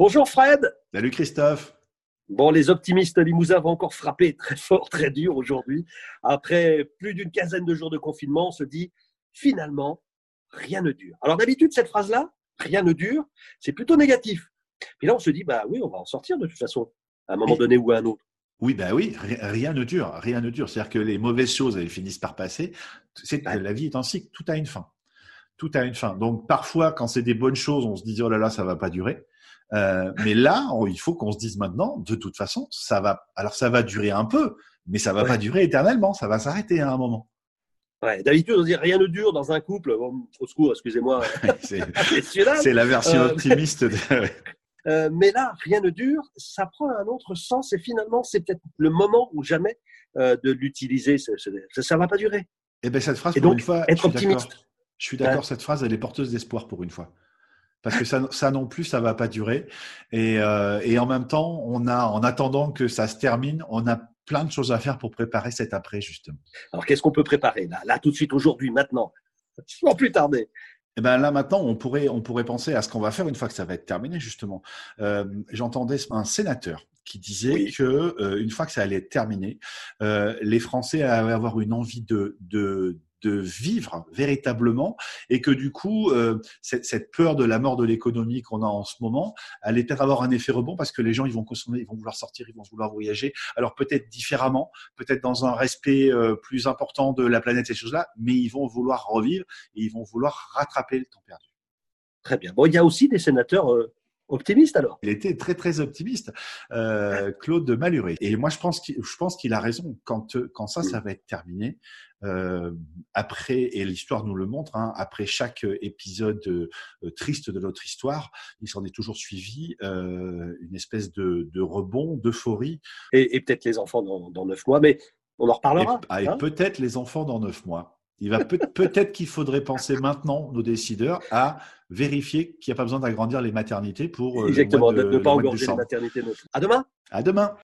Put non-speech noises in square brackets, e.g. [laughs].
Bonjour Fred. Salut Christophe. Bon, les optimistes Limousin vont encore frapper très fort, très dur aujourd'hui. Après plus d'une quinzaine de jours de confinement, on se dit finalement, rien ne dure. Alors d'habitude, cette phrase-là, rien ne dure, c'est plutôt négatif. Puis là, on se dit, bah oui, on va en sortir de toute façon, à un moment donné ou à un autre. Oui, bah oui, rien ne dure, rien ne dure. C'est-à-dire que les mauvaises choses, elles finissent par passer. C'est la vie est en cycle, tout a une fin. Tout a une fin. Donc parfois, quand c'est des bonnes choses, on se dit oh là là, ça va pas durer. Euh, mais là, il faut qu'on se dise maintenant, de toute façon, ça va. Alors ça va durer un peu, mais ça va pas durer éternellement. Ça va s'arrêter à un moment. Ouais, d'habitude, on dit rien ne dure dans un couple. Bon, au secours, excusez-moi. [laughs] [laughs] c'est la version euh, optimiste. De... [laughs] Euh, mais là, rien ne dure. Ça prend un autre sens et finalement, c'est peut-être le moment ou jamais euh, de l'utiliser. Ça ne va pas durer. Et eh ben cette phrase, pour une fois, être optimiste. Je suis d'accord. Cette phrase, elle est porteuse d'espoir pour une fois parce que ça, ça, non plus, ça va pas durer. Et, euh, et, en même temps, on a, en attendant que ça se termine, on a plein de choses à faire pour préparer cet après, justement. Alors, qu'est-ce qu'on peut préparer là, là, tout de suite, aujourd'hui, maintenant, [laughs] sans plus tarder eh ben là maintenant, on pourrait, on pourrait penser à ce qu'on va faire une fois que ça va être terminé justement. Euh, J'entendais un sénateur qui disait que euh, une fois que ça allait être terminé, euh, les Français allaient avoir une envie de, de de vivre véritablement et que du coup, euh, cette, cette, peur de la mort de l'économie qu'on a en ce moment allait peut-être avoir un effet rebond parce que les gens, ils vont consommer, ils vont vouloir sortir, ils vont vouloir voyager. Alors peut-être différemment, peut-être dans un respect euh, plus important de la planète, ces choses-là, mais ils vont vouloir revivre et ils vont vouloir rattraper le temps perdu. Très bien. Bon, il y a aussi des sénateurs euh, optimiste alors? Il était très très optimiste, euh, Claude Maluré. Et moi je pense qu'il je pense qu'il a raison quand quand ça ça va être terminé. Euh, après et l'histoire nous le montre, hein, après chaque épisode euh, triste de notre histoire, il s'en est toujours suivi euh, une espèce de, de rebond, d'euphorie. Et, et peut-être les enfants dans, neuf mois, mais on en reparlera. Et, hein? peut-être les enfants dans neuf mois. Il va peut-être qu'il faudrait penser maintenant, nos décideurs, à vérifier qu'il n'y a pas besoin d'agrandir les maternités pour. Euh, Exactement, de ne pas engorger les maternités. À demain. À demain.